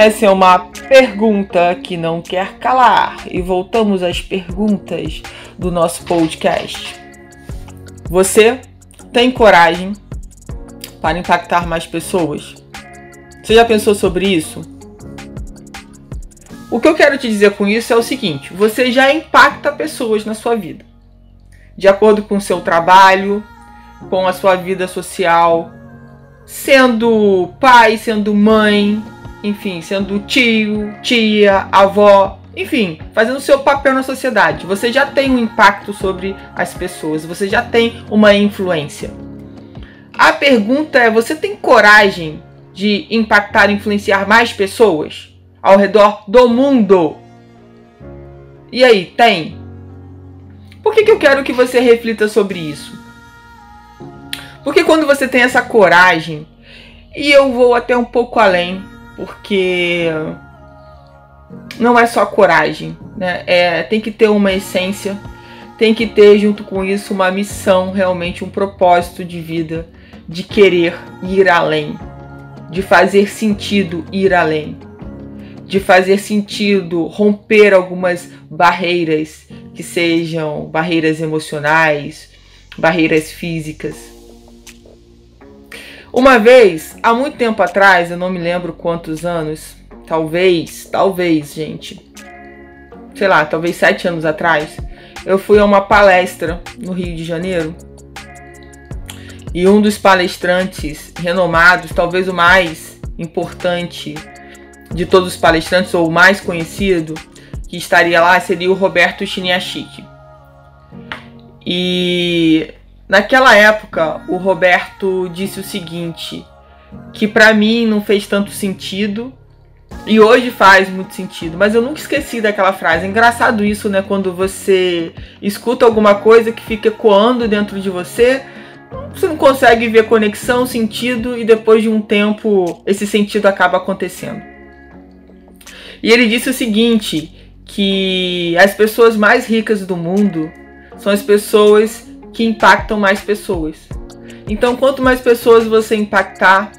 Essa é uma pergunta que não quer calar. E voltamos às perguntas do nosso podcast. Você tem coragem para impactar mais pessoas? Você já pensou sobre isso? O que eu quero te dizer com isso é o seguinte: você já impacta pessoas na sua vida, de acordo com o seu trabalho, com a sua vida social, sendo pai, sendo mãe, enfim, sendo tio, tia, avó, enfim, fazendo seu papel na sociedade. Você já tem um impacto sobre as pessoas, você já tem uma influência. A pergunta é: você tem coragem de impactar e influenciar mais pessoas ao redor do mundo? E aí, tem? Por que, que eu quero que você reflita sobre isso? Porque quando você tem essa coragem, e eu vou até um pouco além, porque não é só coragem, né? É, tem que ter uma essência, tem que ter junto com isso uma missão, realmente um propósito de vida, de querer ir além, de fazer sentido ir além, de fazer sentido romper algumas barreiras que sejam barreiras emocionais, barreiras físicas uma vez, há muito tempo atrás, eu não me lembro quantos anos, talvez, talvez, gente, sei lá, talvez sete anos atrás, eu fui a uma palestra no Rio de Janeiro e um dos palestrantes renomados, talvez o mais importante de todos os palestrantes, ou o mais conhecido, que estaria lá, seria o Roberto Chiniachik. E Naquela época, o Roberto disse o seguinte, que para mim não fez tanto sentido e hoje faz muito sentido, mas eu nunca esqueci daquela frase. É engraçado isso, né, quando você escuta alguma coisa que fica ecoando dentro de você, você não consegue ver conexão, sentido e depois de um tempo esse sentido acaba acontecendo. E ele disse o seguinte, que as pessoas mais ricas do mundo são as pessoas que impactam mais pessoas. Então, quanto mais pessoas você impactar,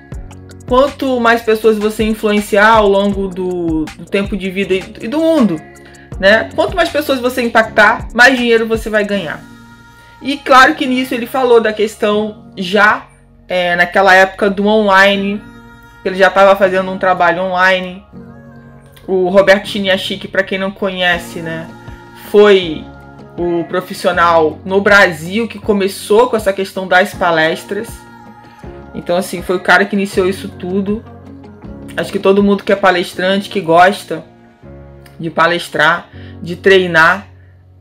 quanto mais pessoas você influenciar ao longo do, do tempo de vida e, e do mundo, né? Quanto mais pessoas você impactar, mais dinheiro você vai ganhar. E claro que nisso ele falou da questão já é, naquela época do online, ele já estava fazendo um trabalho online. O Roberto Chiniachik, para quem não conhece, né, foi o profissional no Brasil que começou com essa questão das palestras. Então, assim, foi o cara que iniciou isso tudo. Acho que todo mundo que é palestrante, que gosta de palestrar, de treinar,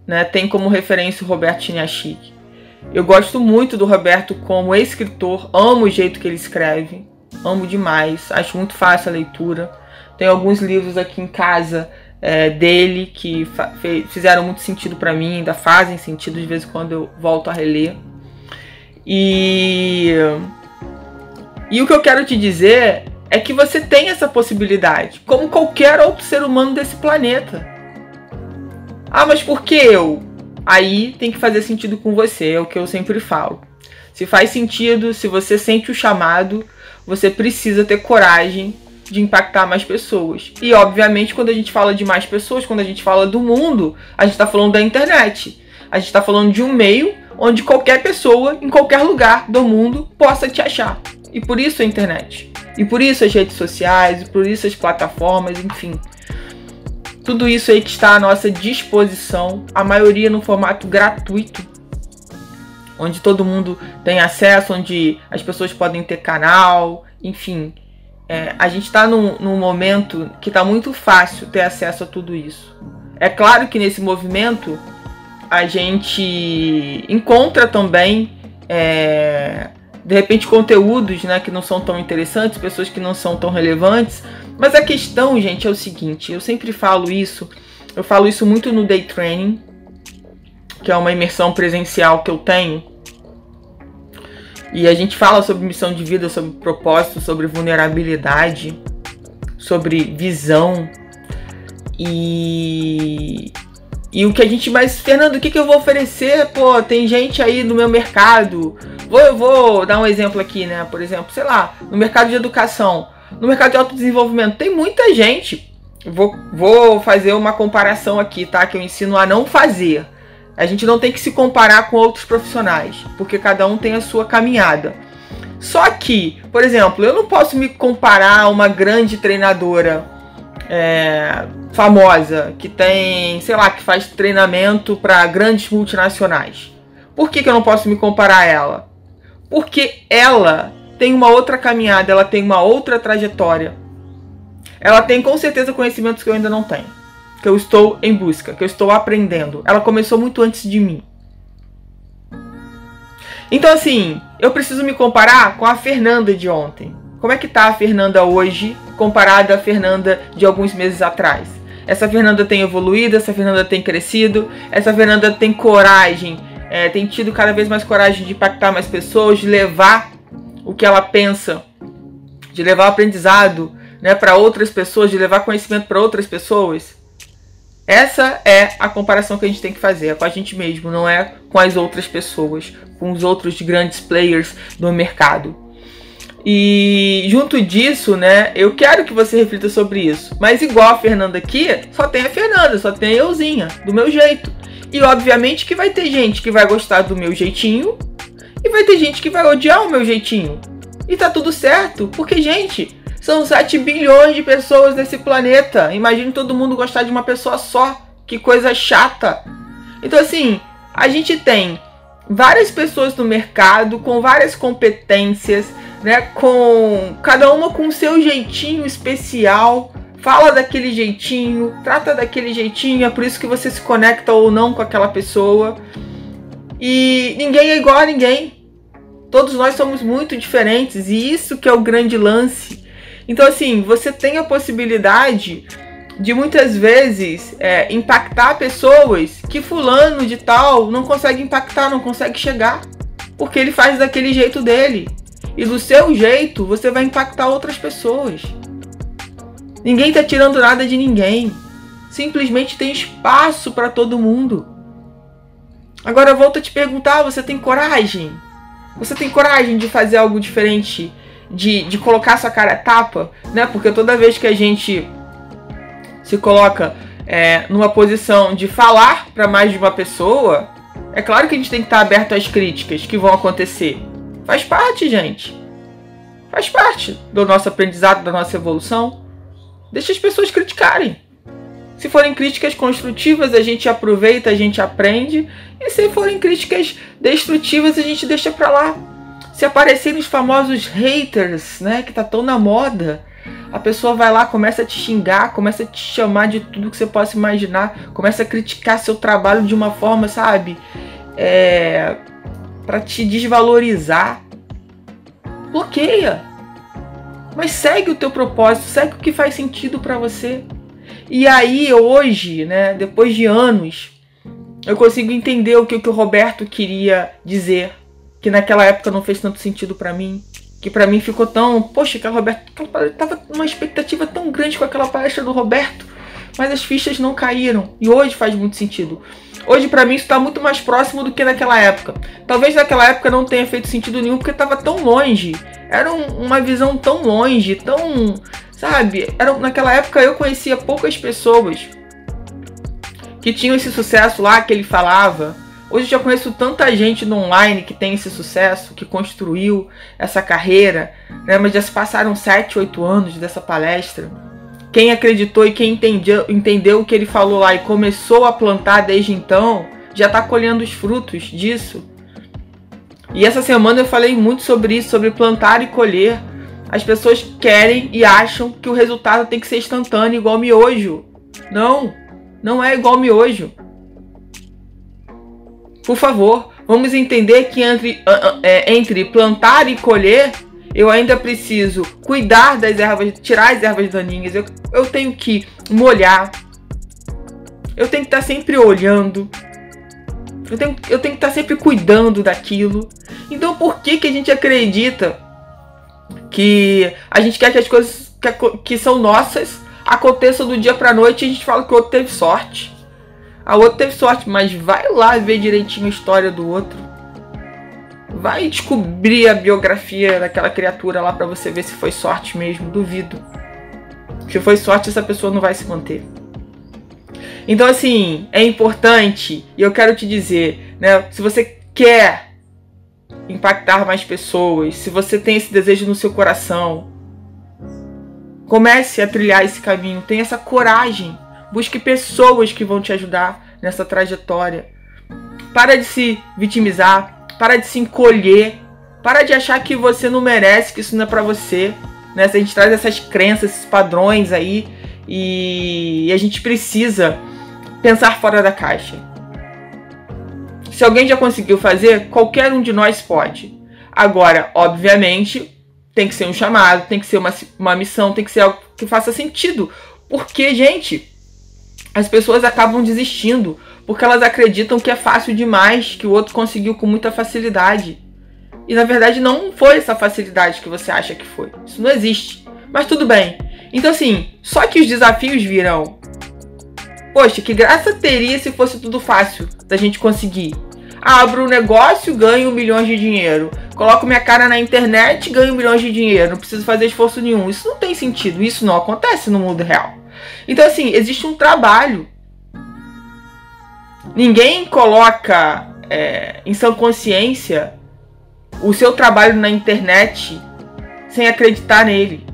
né, tem como referência o Roberto Chiniachik. Eu gosto muito do Roberto como escritor, amo o jeito que ele escreve, amo demais, acho muito fácil a leitura. Tem alguns livros aqui em casa é, dele que fizeram muito sentido para mim, ainda fazem sentido de vez em quando eu volto a reler. E e o que eu quero te dizer é que você tem essa possibilidade, como qualquer outro ser humano desse planeta. Ah, mas por que eu? Aí tem que fazer sentido com você, é o que eu sempre falo. Se faz sentido, se você sente o chamado, você precisa ter coragem de impactar mais pessoas. E obviamente, quando a gente fala de mais pessoas, quando a gente fala do mundo, a gente está falando da internet. A gente está falando de um meio onde qualquer pessoa, em qualquer lugar do mundo, possa te achar. E por isso a internet. E por isso as redes sociais, e por isso as plataformas, enfim. Tudo isso aí que está à nossa disposição, a maioria no formato gratuito, onde todo mundo tem acesso, onde as pessoas podem ter canal, enfim, é, a gente está num, num momento que está muito fácil ter acesso a tudo isso. É claro que nesse movimento a gente encontra também é, de repente conteúdos né, que não são tão interessantes, pessoas que não são tão relevantes. Mas a questão, gente, é o seguinte: eu sempre falo isso, eu falo isso muito no day training, que é uma imersão presencial que eu tenho. E a gente fala sobre missão de vida, sobre propósito, sobre vulnerabilidade, sobre visão. E e o que a gente mais. Fernando, o que, que eu vou oferecer? Pô, tem gente aí no meu mercado. Vou, vou dar um exemplo aqui, né? Por exemplo, sei lá, no mercado de educação, no mercado de autodesenvolvimento, tem muita gente. Vou, vou fazer uma comparação aqui, tá? Que eu ensino a não fazer. A gente não tem que se comparar com outros profissionais, porque cada um tem a sua caminhada. Só que, por exemplo, eu não posso me comparar a uma grande treinadora é, famosa que tem, sei lá, que faz treinamento para grandes multinacionais. Por que, que eu não posso me comparar a ela? Porque ela tem uma outra caminhada, ela tem uma outra trajetória. Ela tem com certeza conhecimentos que eu ainda não tenho, que eu estou em busca, que eu estou aprendendo. Ela começou muito antes de mim. Então assim, eu preciso me comparar com a Fernanda de ontem. Como é que tá a Fernanda hoje comparada à Fernanda de alguns meses atrás? Essa Fernanda tem evoluído, essa Fernanda tem crescido, essa Fernanda tem coragem, é, tem tido cada vez mais coragem de impactar mais pessoas, de levar o que ela pensa, de levar aprendizado né, para outras pessoas, de levar conhecimento para outras pessoas. Essa é a comparação que a gente tem que fazer, é com a gente mesmo, não é com as outras pessoas, com os outros grandes players do mercado. E junto disso, né, eu quero que você reflita sobre isso. Mas igual a Fernanda aqui, só tem a Fernanda, só tem a euzinha, do meu jeito. E obviamente que vai ter gente que vai gostar do meu jeitinho e vai ter gente que vai odiar o meu jeitinho. E tá tudo certo, porque gente, são 7 bilhões de pessoas nesse planeta. Imagine todo mundo gostar de uma pessoa só. Que coisa chata. Então assim, a gente tem várias pessoas no mercado com várias competências, né? Com cada uma com seu jeitinho especial, fala daquele jeitinho, trata daquele jeitinho, é por isso que você se conecta ou não com aquela pessoa. E ninguém é igual a ninguém. Todos nós somos muito diferentes e isso que é o grande lance. Então assim, você tem a possibilidade de muitas vezes é, impactar pessoas que fulano de tal não consegue impactar, não consegue chegar, porque ele faz daquele jeito dele. E do seu jeito, você vai impactar outras pessoas. Ninguém tá tirando nada de ninguém. Simplesmente tem espaço para todo mundo. Agora volto a te perguntar, você tem coragem? Você tem coragem de fazer algo diferente? De, de colocar sua cara tapa? Né? Porque toda vez que a gente se coloca é, numa posição de falar para mais de uma pessoa, é claro que a gente tem que estar aberto às críticas que vão acontecer. Faz parte, gente. Faz parte do nosso aprendizado, da nossa evolução. Deixa as pessoas criticarem. Se forem críticas construtivas, a gente aproveita, a gente aprende. E se forem críticas destrutivas, a gente deixa pra lá. Se aparecerem os famosos haters, né, que tá tão na moda, a pessoa vai lá, começa a te xingar, começa a te chamar de tudo que você possa imaginar, começa a criticar seu trabalho de uma forma, sabe? É, para te desvalorizar. Bloqueia. Mas segue o teu propósito, segue o que faz sentido para você. E aí hoje, né, depois de anos, eu consigo entender o que, o que o Roberto queria dizer, que naquela época não fez tanto sentido para mim que para mim ficou tão. Poxa, aquela Roberto. Aquela, tava uma expectativa tão grande com aquela palestra do Roberto, mas as fichas não caíram. E hoje faz muito sentido. Hoje, para mim, isso está muito mais próximo do que naquela época. Talvez naquela época não tenha feito sentido nenhum porque estava tão longe. Era um, uma visão tão longe, tão. Sabe? Era, naquela época eu conhecia poucas pessoas que tinham esse sucesso lá que ele falava Hoje já conheço tanta gente no online que tem esse sucesso, que construiu essa carreira, né? mas já se passaram 7, 8 anos dessa palestra. Quem acreditou e quem entendeu, entendeu o que ele falou lá e começou a plantar desde então, já está colhendo os frutos disso. E essa semana eu falei muito sobre isso, sobre plantar e colher. As pessoas querem e acham que o resultado tem que ser instantâneo, igual miojo. Não, não é igual miojo. Por favor, vamos entender que entre, é, entre plantar e colher, eu ainda preciso cuidar das ervas, tirar as ervas daninhas, eu, eu tenho que molhar, eu tenho que estar sempre olhando, eu tenho, eu tenho que estar sempre cuidando daquilo. Então por que, que a gente acredita que a gente quer que as coisas que, que são nossas aconteçam do dia pra noite e a gente fala que o outro teve sorte? A outra teve sorte, mas vai lá ver direitinho a história do outro. Vai descobrir a biografia daquela criatura lá para você ver se foi sorte mesmo. Duvido. Se foi sorte, essa pessoa não vai se manter. Então, assim, é importante, e eu quero te dizer, né? Se você quer impactar mais pessoas, se você tem esse desejo no seu coração, comece a trilhar esse caminho, tenha essa coragem. Busque pessoas que vão te ajudar nessa trajetória. Para de se vitimizar, para de se encolher, para de achar que você não merece, que isso não é para você. Né? A gente traz essas crenças, esses padrões aí e a gente precisa pensar fora da caixa. Se alguém já conseguiu fazer, qualquer um de nós pode. Agora, obviamente, tem que ser um chamado, tem que ser uma, uma missão, tem que ser algo que faça sentido. Porque, gente, as pessoas acabam desistindo porque elas acreditam que é fácil demais, que o outro conseguiu com muita facilidade. E na verdade não foi essa facilidade que você acha que foi. Isso não existe. Mas tudo bem. Então, assim, só que os desafios virão. Poxa, que graça teria se fosse tudo fácil da gente conseguir. Abro um negócio, ganho milhões de dinheiro. Coloco minha cara na internet, ganho milhões de dinheiro. Não preciso fazer esforço nenhum. Isso não tem sentido. Isso não acontece no mundo real. Então, assim, existe um trabalho. Ninguém coloca é, em sua consciência o seu trabalho na internet sem acreditar nele.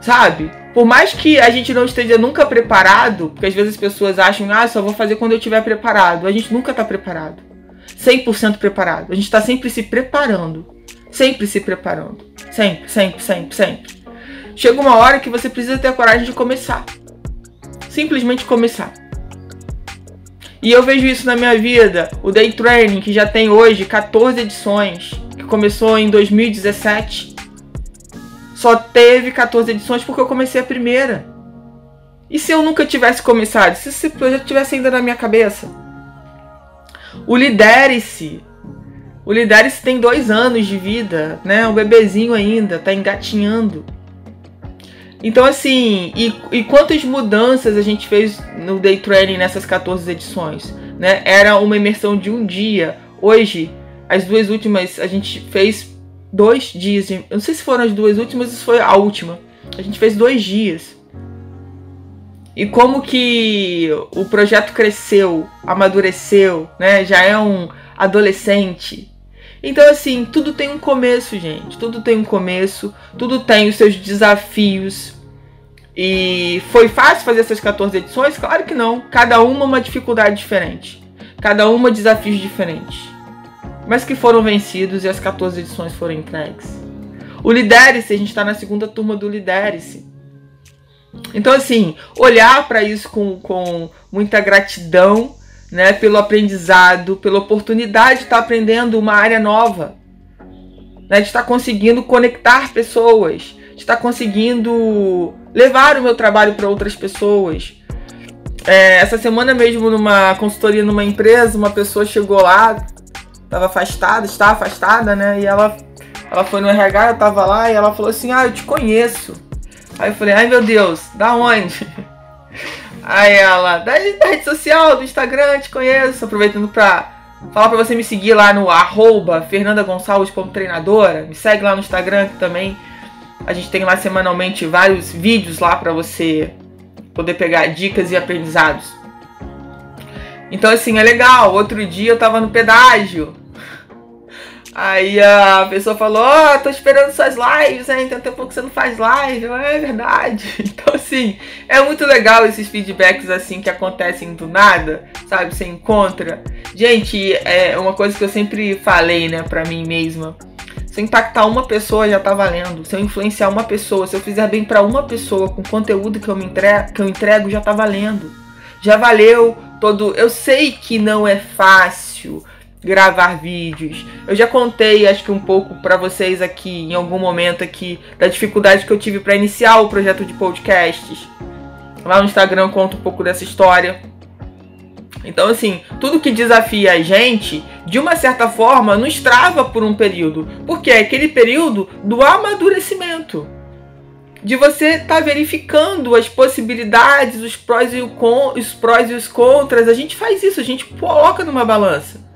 Sabe? Por mais que a gente não esteja nunca preparado, porque às vezes as pessoas acham, ah, só vou fazer quando eu estiver preparado. A gente nunca está preparado. 100% preparado. A gente está sempre se preparando. Sempre se preparando. Sempre, sempre, sempre, sempre. Chega uma hora que você precisa ter a coragem de começar. Simplesmente começar. E eu vejo isso na minha vida. O Day Training, que já tem hoje 14 edições, que começou em 2017 só teve 14 edições porque eu comecei a primeira. E se eu nunca tivesse começado? Se esse projeto tivesse ainda na minha cabeça? O Lidere-se. O Lidere-se tem dois anos de vida, né? Um bebezinho ainda, tá engatinhando. Então, assim, e, e quantas mudanças a gente fez no Day Training nessas 14 edições? Né? Era uma imersão de um dia. Hoje, as duas últimas, a gente fez dois dias. Eu não sei se foram as duas últimas, isso foi a última. A gente fez dois dias. E como que o projeto cresceu, amadureceu, né? Já é um adolescente. Então, assim, tudo tem um começo, gente. Tudo tem um começo, tudo tem os seus desafios. E foi fácil fazer essas 14 edições? Claro que não. Cada uma uma dificuldade diferente. Cada uma desafios diferentes mas que foram vencidos e as 14 edições foram entregues. O Lidere-se, a gente está na segunda turma do Lidere-se. Então, assim, olhar para isso com, com muita gratidão, né, pelo aprendizado, pela oportunidade de estar aprendendo uma área nova, né, de estar conseguindo conectar pessoas, de estar conseguindo levar o meu trabalho para outras pessoas. É, essa semana mesmo, numa consultoria numa empresa, uma pessoa chegou lá, tava afastada, estava afastada, né? E ela, ela foi no RH, eu tava lá e ela falou assim: Ah, eu te conheço. Aí eu falei: Ai meu Deus, da onde? Aí ela, da, rede social, do Instagram, te conheço. Aproveitando pra falar pra você me seguir lá no arroba Fernanda Gonçalves como treinadora. Me segue lá no Instagram que também a gente tem lá semanalmente vários vídeos lá para você poder pegar dicas e aprendizados. Então assim, é legal. Outro dia eu tava no pedágio. Aí a pessoa falou, ó, oh, tô esperando suas lives, hein? Tem tempo que você não faz live. É verdade. Então, assim, é muito legal esses feedbacks assim que acontecem do nada, sabe? Você encontra. Gente, é uma coisa que eu sempre falei, né, pra mim mesma. Se eu impactar uma pessoa, já tá valendo. Se eu influenciar uma pessoa, se eu fizer bem para uma pessoa com o conteúdo que eu, me entrego, que eu entrego, já tá valendo. Já valeu todo. Eu sei que não é fácil gravar vídeos. Eu já contei, acho que um pouco para vocês aqui em algum momento aqui da dificuldade que eu tive para iniciar o projeto de podcasts. Lá no Instagram eu conto um pouco dessa história. Então, assim, tudo que desafia a gente, de uma certa forma, nos trava por um período. Porque é aquele período do amadurecimento. De você estar tá verificando as possibilidades, os prós, e os prós e os contras. A gente faz isso, a gente coloca numa balança.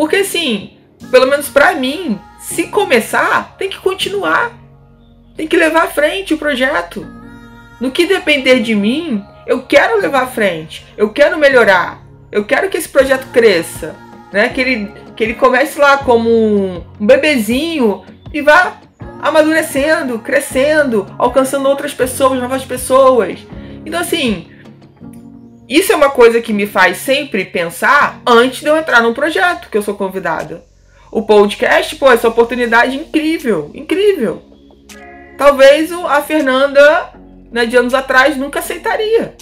Porque, assim, pelo menos para mim, se começar, tem que continuar. Tem que levar à frente o projeto. No que depender de mim, eu quero levar à frente. Eu quero melhorar. Eu quero que esse projeto cresça, né? Que ele, que ele comece lá como um, um bebezinho e vá amadurecendo, crescendo, alcançando outras pessoas, novas pessoas. Então assim, isso é uma coisa que me faz sempre pensar antes de eu entrar num projeto que eu sou convidada. O podcast, pô, essa oportunidade incrível, incrível. Talvez a Fernanda, né, de anos atrás, nunca aceitaria.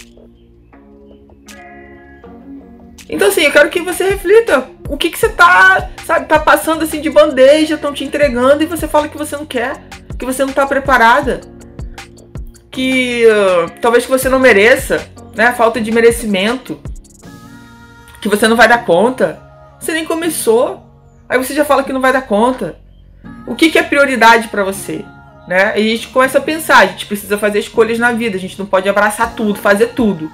Então, assim, eu quero que você reflita. O que, que você tá, sabe, tá passando assim de bandeja, estão te entregando e você fala que você não quer, que você não tá preparada. Que uh, talvez que você não mereça, né? Falta de merecimento. Que você não vai dar conta. Você nem começou. Aí você já fala que não vai dar conta. O que, que é prioridade para você? Né? E a gente começa a pensar, a gente precisa fazer escolhas na vida, a gente não pode abraçar tudo, fazer tudo.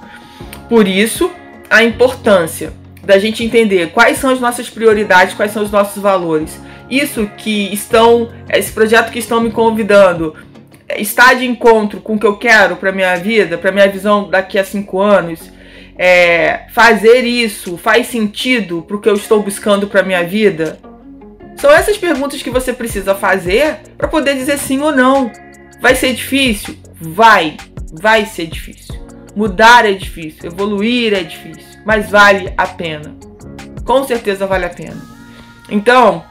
Por isso, a importância da gente entender quais são as nossas prioridades, quais são os nossos valores. Isso que estão, esse projeto que estão me convidando, está de encontro com o que eu quero para minha vida, para minha visão daqui a cinco anos. É, fazer isso faz sentido para o que eu estou buscando para minha vida? São essas perguntas que você precisa fazer para poder dizer sim ou não. Vai ser difícil? Vai, vai ser difícil. Mudar é difícil, evoluir é difícil, mas vale a pena. Com certeza vale a pena. Então,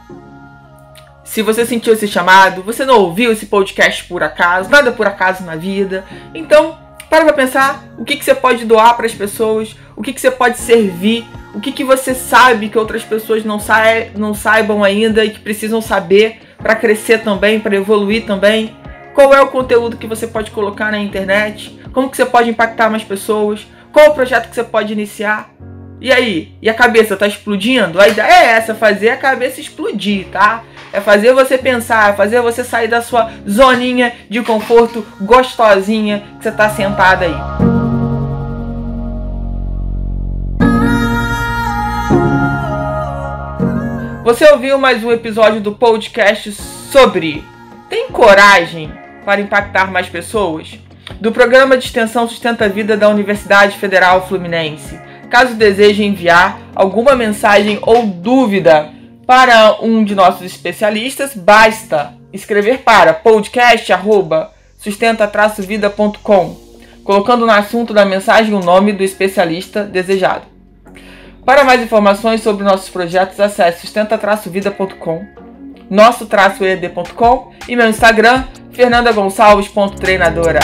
se você sentiu esse chamado, você não ouviu esse podcast por acaso, nada por acaso na vida, então para pra pensar o que, que você pode doar para as pessoas, o que, que você pode servir, o que, que você sabe que outras pessoas não, sa não saibam ainda e que precisam saber para crescer também, para evoluir também. Qual é o conteúdo que você pode colocar na internet? Como que você pode impactar mais pessoas? Qual o projeto que você pode iniciar? E aí? E a cabeça tá explodindo? A ideia é essa, fazer a cabeça explodir, tá? É fazer você pensar, é fazer você sair da sua zoninha de conforto gostosinha que você tá sentada aí. Você ouviu mais um episódio do podcast sobre Tem coragem para impactar mais pessoas? do Programa de Extensão Sustenta a Vida da Universidade Federal Fluminense. Caso deseje enviar alguma mensagem ou dúvida para um de nossos especialistas, basta escrever para podcast@sustenta-vida.com, colocando no assunto da mensagem o nome do especialista desejado. Para mais informações sobre nossos projetos, acesse sustenta-vida.com, nosso-ed.com e meu Instagram, fernandagonçalves.treinadora.